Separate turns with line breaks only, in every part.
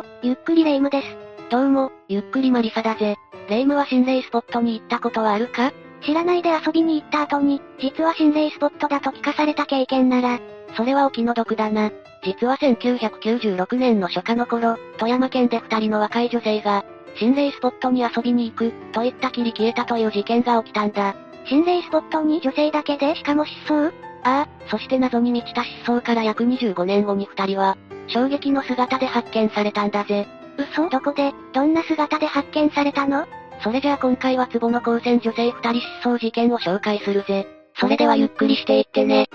も、ゆっくりレ夢ムです。
どうも、ゆっくりマリサだぜ。レ夢ムは心霊スポットに行ったことはあるか？
知らないで遊びに行った後に、実は心霊スポットだと聞かされた経験なら、
それはお気の毒だな。実は1996年の初夏の頃、富山県で二人の若い女性が、心霊スポットに遊びに行く、と言ったきり消えたという事件が起きたんだ。
心霊スポットに女性だけでしかも失踪？
ああ、そして謎に満ちた失踪から約25年後に二人は、衝撃の姿で発見されたんだぜ。
嘘？どこで、どんな姿で発見されたの？
それじゃあ今回は壺の光線女性二人失踪事件を紹介するぜ。それではゆっくりしていってね。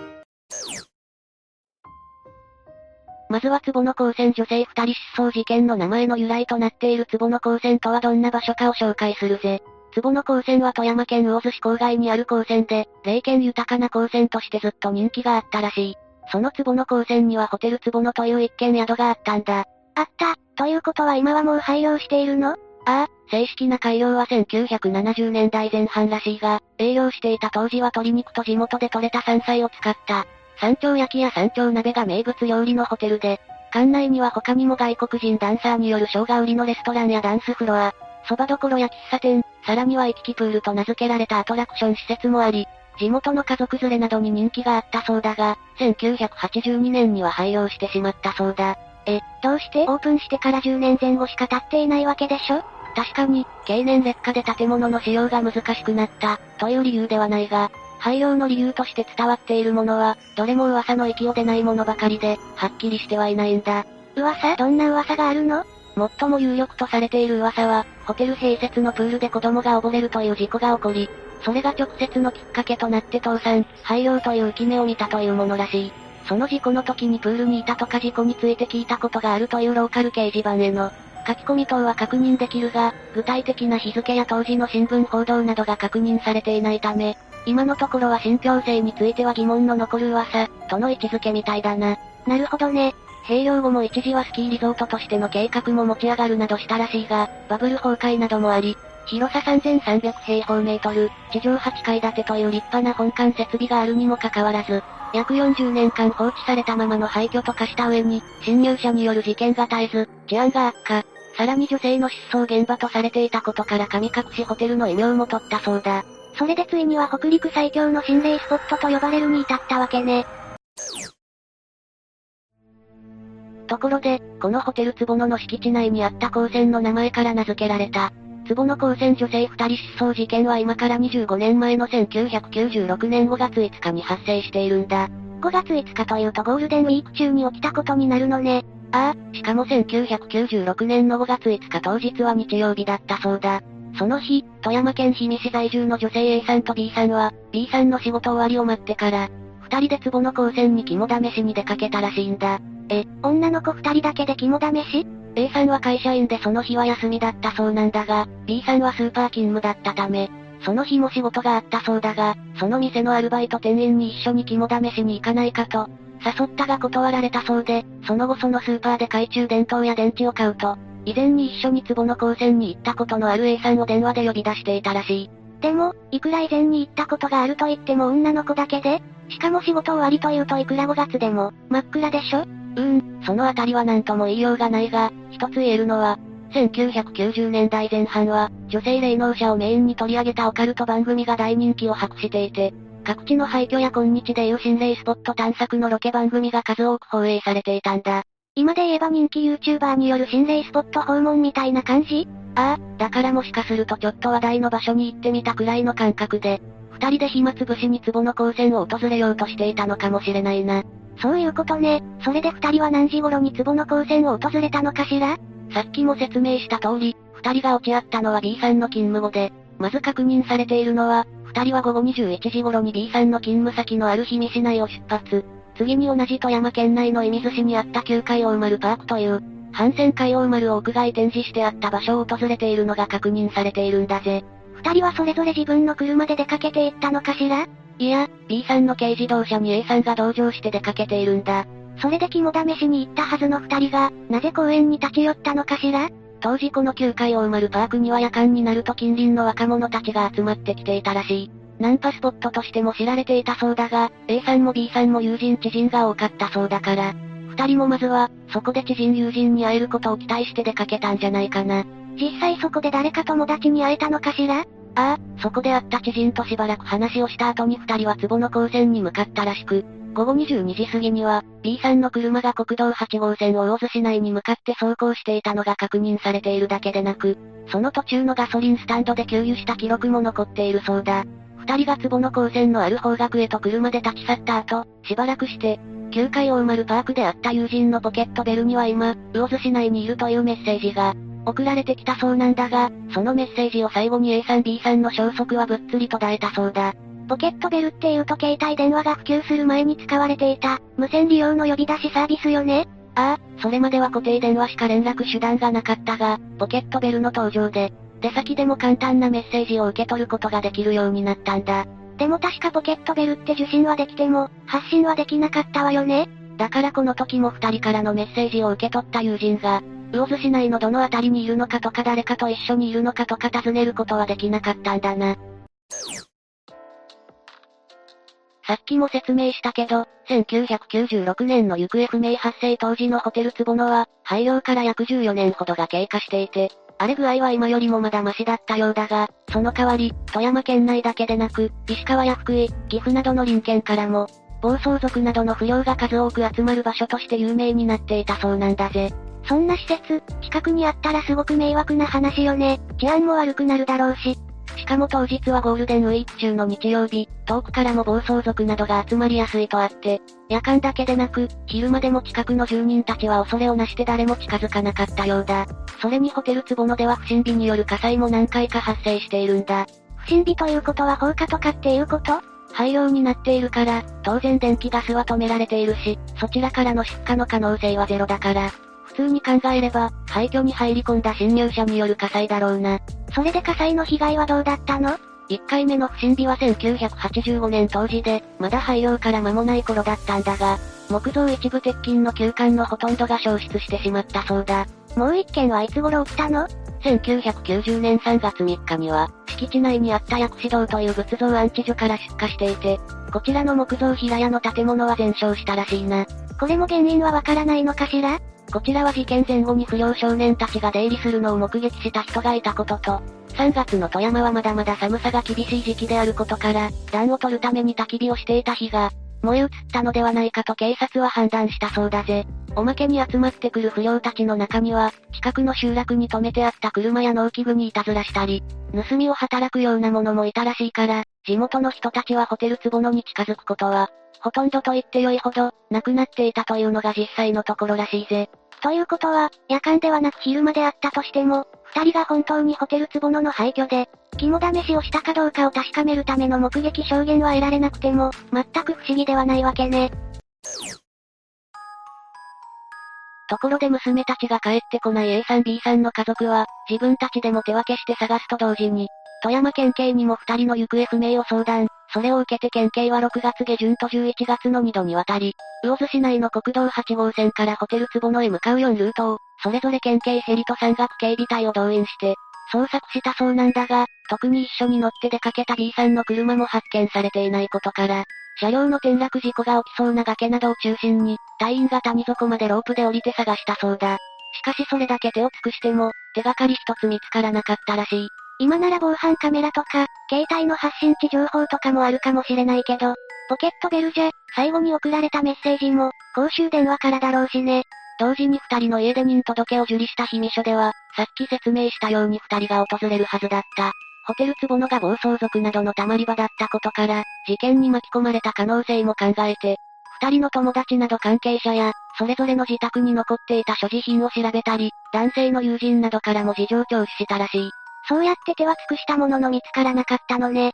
まずは壺の光線女性二人失踪事件の名前の由来となっている壺の光線とはどんな場所かを紹介するぜ。壺の光線は富山県魚津市郊外にある光線で、霊験豊かな光線としてずっと人気があったらしい。その壺の光線にはホテル壺のという一軒宿があったんだ。
あった、ということは今はもう廃業しているの？あ
あ、正式な開業は1970年代前半らしいが、営業していた当時は鶏肉と地元で採れた山菜を使った、山頂焼きや山頂鍋が名物料理のホテルで、館内には他にも外国人ダンサーによる生姜売りのレストランやダンスフロア、蕎麦どや喫茶店、さらには行き来プールと名付けられたアトラクション施設もあり、地元の家族連れなどに人気があったそうだが、1982年には廃業してしまったそうだ。
え、どうして？オープンしてから10年前後しか経っていないわけでしょ？
確かに、経年劣化で建物の使用が難しくなった、という理由ではないが、廃業の理由として伝わっているものは、どれも噂の域を出ないものばかりで、はっきりしてはいないんだ。
噂？どんな噂があるの？
最も有力とされている噂は、ホテル併設のプールで子供が溺れるという事故が起こり、それが直接のきっかけとなって倒産、廃業という浮目を見たというものらしい。その事故の時にプールにいたとか事故について聞いたことがあるというローカル掲示板への書き込み等は確認できるが、具体的な日付や当時の新聞報道などが確認されていないため、今のところは信憑性については疑問の残る噂、との位置づけみたいだな。
なるほどね。
併用後も一時はスキーリゾートとしての計画も持ち上がるなどしたらしいが、バブル崩壊などもあり、広さ3300平方メートル、地上8階建てという立派な本館設備があるにもかかわらず、約40年間放置されたままの廃墟と化した上に、侵入者による事件が絶えず、治安が悪化。さらに女性の失踪現場とされていたことから神隠しホテルの異名も取ったそうだ。
それでついには北陸最強の心霊スポットと呼ばれるに至ったわけね。
ところで、このホテル坪野の敷地内にあった高専の名前から名付けられた。坪野高専女性二人失踪事件は今から25年前の1996年5月5日に発生しているんだ。
5月5日というとゴールデンウィーク中に起きたことになるのね。
ああ、しかも1996年の5月5日当日は日曜日だったそうだ。その日、富山県氷見市在住の女性 A さんと B さんは、B さんの仕事終わりを待ってから、二人で壺の高専に肝試しに出かけたらしいんだ。
え、女の子二人だけで肝試し？
?A さんは会社員でその日は休みだったそうなんだが、B さんはスーパー勤務だったため、その日も仕事があったそうだが、その店のアルバイト店員に一緒に肝試しに行かないかと、誘ったが断られたそうで、その後そのスーパーで懐中電灯や電池を買うと、以前に一緒に壺の高専に行ったことのある A さんを電話で呼び出していたらしい。
でも、いくら以前に行ったことがあると言っても女の子だけでしかも仕事終わりというといくら5月でも、真っ暗でしょ
うーん、そのあたりは何とも言いようがないが、一つ言えるのは、1990年代前半は、女性霊能者をメインに取り上げたオカルト番組が大人気を博していて、各地の廃墟や今日でいう心霊スポット探索のロケ番組が数多く放映されていたんだ。
今で言えば人気 YouTuber による心霊スポット訪問みたいな感じ？
ああ、だからもしかするとちょっと話題の場所に行ってみたくらいの感覚で、二人で暇つぶしに壺の光線を訪れようとしていたのかもしれないな。
そういうことね。それで二人は何時頃に壺の光線を訪れたのかしら？
さっきも説明した通り、二人が落ち合ったのは B さんの勤務後で、まず確認されているのは、二人は午後21時頃に B さんの勤務先のある日見市内を出発。次に同じ富山県内の射水市にあった旧海大丸パークという、反戦海大丸を屋外展示してあった場所を訪れているのが確認されているんだぜ。
二人はそれぞれ自分の車で出かけていったのかしら？
いや、B さんの軽自動車に A さんが同乗して出かけているんだ。
それで肝試しに行ったはずの二人が、なぜ公園に立ち寄ったのかしら？
当時この旧海大丸パークには夜間になると近隣の若者たちが集まってきていたらしい。ナンパスポットとしても知られていたそうだが、A さんも B さんも友人知人が多かったそうだから、二人もまずは、そこで知人友人に会えることを期待して出かけたんじゃないかな。
実際そこで誰か友達に会えたのかしら？
ああ、そこで会った知人としばらく話をした後に二人は壺の高専に向かったらしく、午後22時過ぎには、B さんの車が国道8号線を大津市内に向かって走行していたのが確認されているだけでなく、その途中のガソリンスタンドで給油した記録も残っているそうだ。二人が壺の高専のある方角へと車で立ち去った後、しばらくして、9階大丸パークで会った友人のポケットベルには今、魚津市内にいるというメッセージが、送られてきたそうなんだが、そのメッセージを最後に A さん B さんの消息はぶっつり途絶えたそうだ。
ポケットベルっていうと携帯電話が普及する前に使われていた、無線利用の呼び出しサービスよね？
ああ、それまでは固定電話しか連絡手段がなかったが、ポケットベルの登場で、出先でも簡単なメッセージを受け取ることができるようになったんだ。
でも確かポケットベルって受信はできても、発信はできなかったわよね？
だからこの時も二人からのメッセージを受け取った友人が、魚津市内のどの辺りにいるのかとか誰かと一緒にいるのかとか尋ねることはできなかったんだな。さっきも説明したけど、1996年の行方不明発生当時のホテル坪野は、廃業から約14年ほどが経過していて、荒れ具合は今よりもまだマシだったようだが、その代わり、富山県内だけでなく、石川や福井、岐阜などの隣県からも、暴走族などの不良が数多く集まる場所として有名になっていたそうなんだぜ。
そんな施設、近くにあったらすごく迷惑な話よね。治安も悪くなるだろうし。
しかも当日はゴールデンウィーク中の日曜日、遠くからも暴走族などが集まりやすいとあって、夜間だけでなく、昼間でも近くの住人たちは恐れをなして誰も近づかなかったようだ。それにホテル坪野では不審火による火災も何回か発生しているんだ。
不審火ということは放火とかっていうこと？
廃業になっているから、当然電気ガスは止められているし、そちらからの出火の可能性はゼロだから、普通に考えれば、廃墟に入り込んだ侵入者による火災だろうな。
それで火災の被害はどうだったの
?1 回目の不審火は1985年当時で、まだ廃業から間もない頃だったんだが、木造一部鉄筋の旧館のほとんどが消失してしまったそうだ。
もう一件はいつ頃起きたの
？1990年3月3日には、敷地内にあった薬師堂という仏像安置所から出火していて、こちらの木造平屋の建物は全焼したらしいな。
これも原因はわからないのかしら？
こちらは事件前後に不良少年たちが出入りするのを目撃した人がいたことと、3月の富山はまだまだ寒さが厳しい時期であることから、暖を取るために焚き火をしていた日が、燃え移ったのではないかと警察は判断したそうだぜ。おまけに集まってくる不良たちの中には、近くの集落に止めてあった車や農機具にいたずらしたり、盗みを働くようなももいたらしいから、地元の人たちはホテル坪野に近づくことは、ほとんどと言ってよいほど、なくなっていたというのが実際のところらしいぜ。
ということは、夜間ではなく昼間であったとしても、二人が本当にホテル坪野の廃墟で、肝試しをしたかどうかを確かめるための目撃証言は得られなくても、全く不思議ではないわけね。
ところで娘たちが帰ってこない A さん B さんの家族は、自分たちでも手分けして探すと同時に、富山県警にも二人の行方不明を相談。それを受けて県警は6月下旬と11月の2度にわたり、魚津市内の国道8号線からホテル坪野へ向かう4ルートを、それぞれ県警ヘリと山岳警備隊を動員して、捜索したそうなんだが、特に一緒に乗って出かけた B さんの車も発見されていないことから、車両の転落事故が起きそうな崖などを中心に、隊員が谷底までロープで降りて探したそうだ。しかしそれだけ手を尽くしても、手がかり一つ見つからなかったらしい。
今なら防犯カメラとか、携帯の発信地情報とかもあるかもしれないけど、ポケットベルじゃ、最後に送られたメッセージも、公衆電話からだろうしね。
同時に二人の家出人届を受理した秘密書では、さっき説明したように二人が訪れるはずだった。ホテル坪野が暴走族などの溜まり場だったことから、事件に巻き込まれた可能性も考えて、二人の友達など関係者や、それぞれの自宅に残っていた所持品を調べたり、男性の友人などからも事情聴取したらしい。
そうやって手は尽くしたものの見つからなかったのね。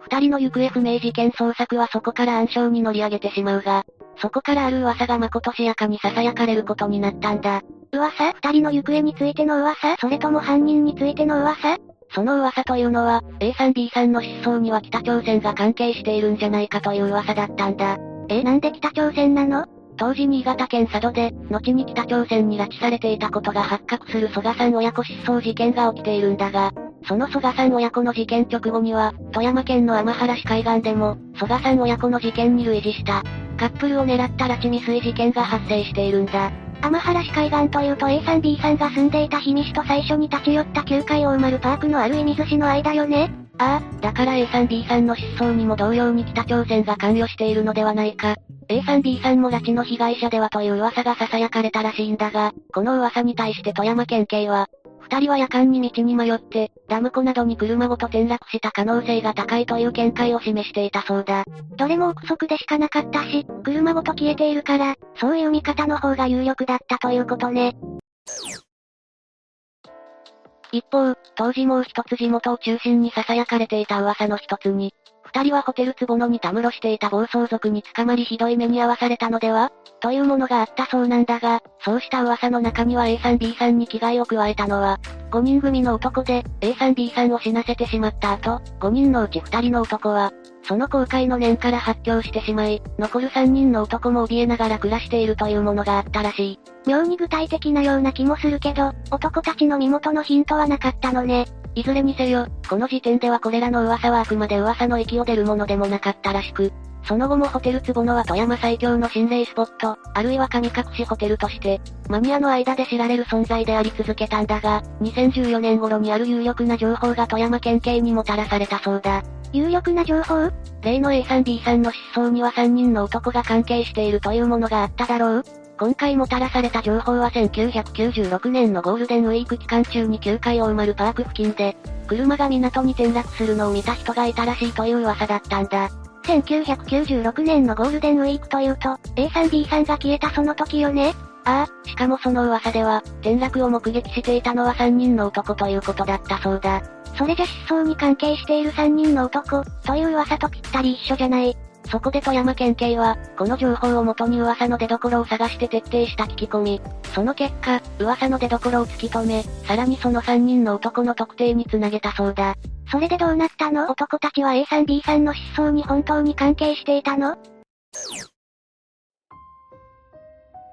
二人の行方不明事件捜索はそこから暗礁に乗り上げてしまうが、そこからある噂がまことしやかに囁かれることになったんだ。
噂？二人の行方についての噂？それとも犯人についての噂？
その噂というのは、A さん B さんの失踪には北朝鮮が関係しているんじゃないかという噂だったんだ。
え、なんで北朝鮮なの？
当時新潟県佐渡で、後に北朝鮮に拉致されていたことが発覚する蘇我さん親子失踪事件が起きているんだが、その蘇我さん親子の事件直後には、富山県の天原市海岸でも、蘇我さん親子の事件に類似した、カップルを狙った拉致未遂事件が発生しているんだ。
天原市海岸というと A さん B さんが住んでいた氷見市と最初に立ち寄った旧海大丸パークのある意味寿司の間よね？
ああ、だから A さん B さんの失踪にも同様に北朝鮮が関与しているのではないか。A さん B さんも拉致の被害者ではという噂が囁かれたらしいんだが、この噂に対して富山県警は、二人は夜間に道に迷って、ダム湖などに車ごと転落した可能性が高いという見解を示していたそうだ。
どれも憶測でしかなかったし、車ごと消えているから、そういう見方の方が有力だったということね。
一方、当時もう一つ地元を中心に囁かれていた噂の一つに、二人はホテル坪野にたむろしていた暴走族に捕まりひどい目に遭わされたのでは？というものがあったそうなんだが、そうした噂の中には A さん B さんに危害を加えたのは、5人組の男で、A さん B さんを死なせてしまった後、5人のうち2人の男は、その後悔の念から発狂してしまい、残る3人の男も怯えながら暮らしているというものがあったらしい。
妙に具体的なような気もするけど、男たちの身元のヒントはなかったのね。
いずれにせよ、この時点ではこれらの噂はあくまで噂の域を出るものでもなかったらしく、その後もホテル坪野は富山最強の心霊スポット、あるいは神隠しホテルとして、マニアの間で知られる存在であり続けたんだが、2014年頃にある有力な情報が富山県警にもたらされたそうだ。
有力な情報？
例の A さん B さんの失踪には3人の男が関係しているというものがあっただろう今回もたらされた情報は1996年のゴールデンウィーク期間中に9回大丸パーク付近で、車が港に転落するのを見た人がいたらしいという噂だったんだ。
1996年のゴールデンウィークというと、A さん B さんが消えたその時よね？
ああ、しかもその噂では、転落を目撃していたのは3人の男ということだったそうだ。
それじゃ失踪に関係している3人の男、という噂とぴったり一緒じゃない。
そこで富山県警は、この情報をもとに噂の出所を探して徹底した聞き込み。その結果、噂の出所を突き止め、さらにその3人の男の特定につなげたそうだ。
それでどうなったの？男たちは A さん B さんの失踪に本当に関係していたの？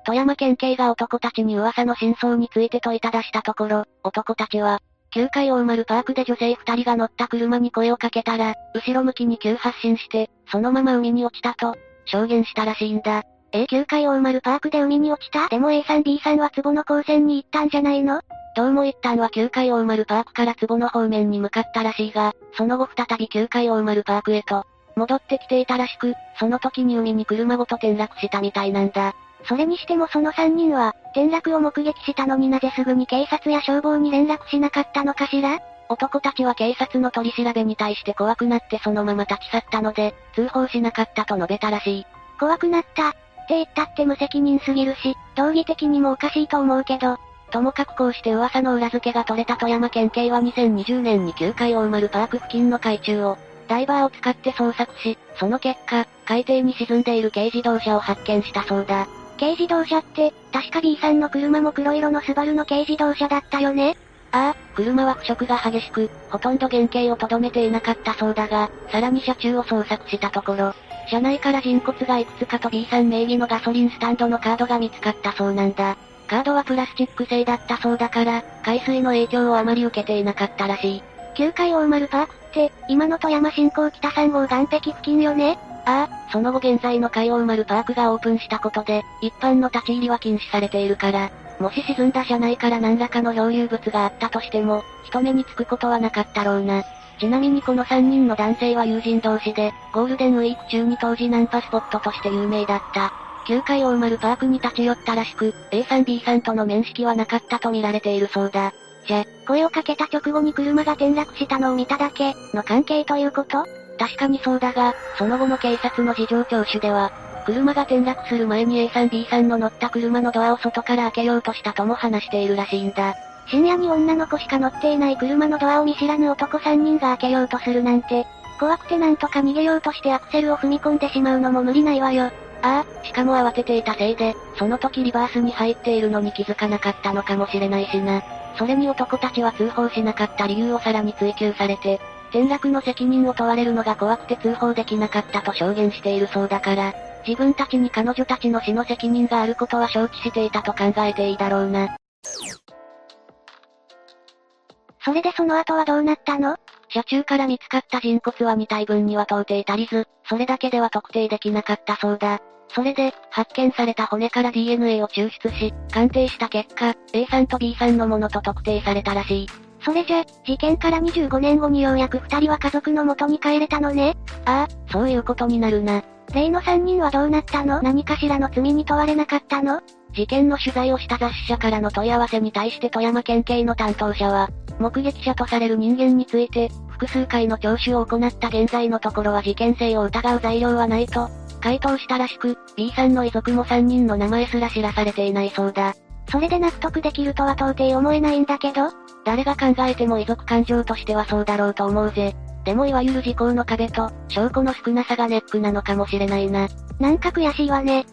富山県警が男たちに噂の真相について問いただしたところ、男たちは、9階大丸パークで女性2人が乗った車に声をかけたら、後ろ向きに急発進して、そのまま海に落ちたと、証言したらしいんだ。
えー、9階大丸パークで海に落ちた？でも A さん B さんは壺の高専に行ったんじゃないの？
どうも一旦は9階大丸パークから壺の方面に向かったらしいが、その後再び9階大丸パークへと、戻ってきていたらしく、その時に海に車ごと転落したみたいなんだ。
それにしてもその3人は、転落を目撃したのになぜすぐに警察や消防に連絡しなかったのかしら？
男たちは警察の取り調べに対して怖くなってそのまま立ち去ったので、通報しなかったと述べたらしい。
怖くなった。って言ったって無責任すぎるし、道義的にもおかしいと思うけど。
ともかくこうして噂の裏付けが取れた富山県警は2020年に9階大丸パーク付近の海中を、ダイバーを使って捜索し、その結果、海底に沈んでいる軽自動車を発見したそうだ。
軽自動車って、確か B さんの車も黒色のスバルの軽自動車だったよね？
ああ、車は腐食が激しく、ほとんど原型をとどめていなかったそうだが、さらに車中を捜索したところ、車内から人骨がいくつかと B さん名義のガソリンスタンドのカードが見つかったそうなんだ。カードはプラスチック製だったそうだから、海水の影響をあまり受けていなかったらしい。
9階大丸パークって、今の富山新港北3号岸壁付近よね？
ああ、その後現在の海王丸パークがオープンしたことで、一般の立ち入りは禁止されているから、もし沈んだ車内から何らかの漂流物があったとしても、人目につくことはなかったろうな。ちなみにこの3人の男性は友人同士で、ゴールデンウィーク中に当時ナンパスポットとして有名だった。9階大丸パークに立ち寄ったらしく、A さん B さんとの面識はなかったと見られているそうだ。
じゃ、声をかけた直後に車が転落したのを見ただけ、の関係ということ？
確かにそうだが、その後の警察の事情聴取では、車が転落する前に A さん B さんの乗った車のドアを外から開けようとしたとも話しているらしいんだ。
深夜に女の子しか乗っていない車のドアを見知らぬ男3人が開けようとするなんて、怖くてなんとか逃げようとしてアクセルを踏み込んでしまうのも無理ないわよ。
ああ、しかも慌てていたせいで、その時リバースに入っているのに気づかなかったのかもしれないしな。それに男たちは通報しなかった理由をさらに追及されて、転落の責任を問われるのが怖くて通報できなかったと証言しているそうだから、自分たちに彼女たちの死の責任があることは承知していたと考えていいだろうな。
それでその後はどうなったの？
車中から見つかった人骨は2体分には到底足りず、それだけでは特定できなかったそうだ。それで、発見された骨から DNA を抽出し、鑑定した結果、A さんと B さんのものと特定されたらしい。
それじゃ、事件から25年後にようやく二人は家族の元に帰れたのね？
ああ、そういうことになるな。
例の三人はどうなったの？何かしらの罪に問われなかったの？
事件の取材をした雑誌社からの問い合わせに対して富山県警の担当者は、目撃者とされる人間について、複数回の聴取を行った現在のところは事件性を疑う材料はないと、回答したらしく、B さんの遺族も3人の名前すら知らされていないそうだ。
それで納得できるとは到底思えないんだけど？
誰が考えても遺族感情としてはそうだろうと思うぜ。でもいわゆる時効の壁と、証拠の少なさがネックなのかもしれないな。
なんか悔しいわね。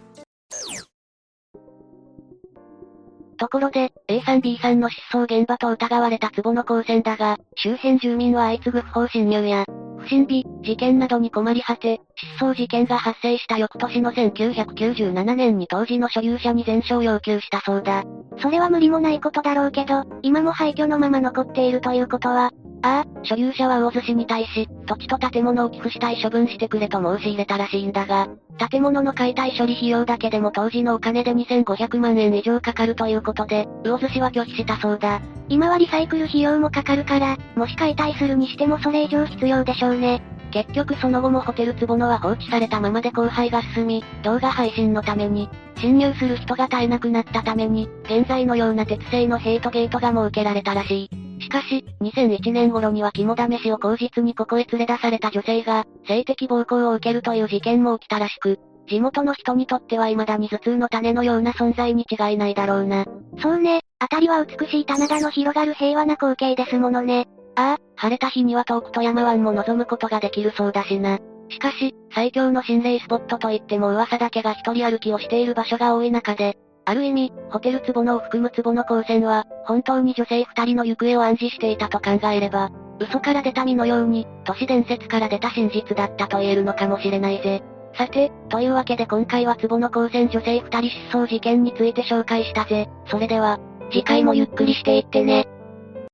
ところで、A さん B さんの失踪現場と疑われた壺の高専だが、周辺住民は相次ぐ不法侵入や、不審火、事件などに困り果て、失踪事件が発生した翌年の1997年に当時の所有者に全焼要求したそうだ。
それは無理もないことだろうけど、今も廃墟のまま残っているということは、
ああ、所有者は魚津市に対し、土地と建物を寄付したい処分してくれと申し入れたらしいんだが、建物の解体処理費用だけでも当時のお金で2500万円以上かかるということで、魚津市は拒否したそうだ。
今はリサイクル費用もかかるから、もし解体するにしてもそれ以上必要でしょうね。
結局その後もホテル坪野は放置されたままで荒廃が進み、動画配信のために、侵入する人が絶えなくなったために、現在のような鉄製のヘイトゲートが設けられたらしい。しかし、2001年頃には肝試しを口実にここへ連れ出された女性が、性的暴行を受けるという事件も起きたらしく、地元の人にとっては未だに頭痛の種のような存在に違いないだろうな。
そうね、あたりは美しい棚田の広がる平和な光景ですものね。
ああ、晴れた日には遠く富山湾も望むことができるそうだしな。しかし、最強の心霊スポットといっても噂だけが一人歩きをしている場所が多い中で、ある意味、ホテル壺のを含む壺の光線は、本当に女性二人の行方を暗示していたと考えれば、嘘から出た身のように、都市伝説から出た真実だったと言えるのかもしれないぜ。さて、というわけで今回は壺の光線女性二人失踪事件について紹介したぜ。それでは、次回もゆっくりしていってね。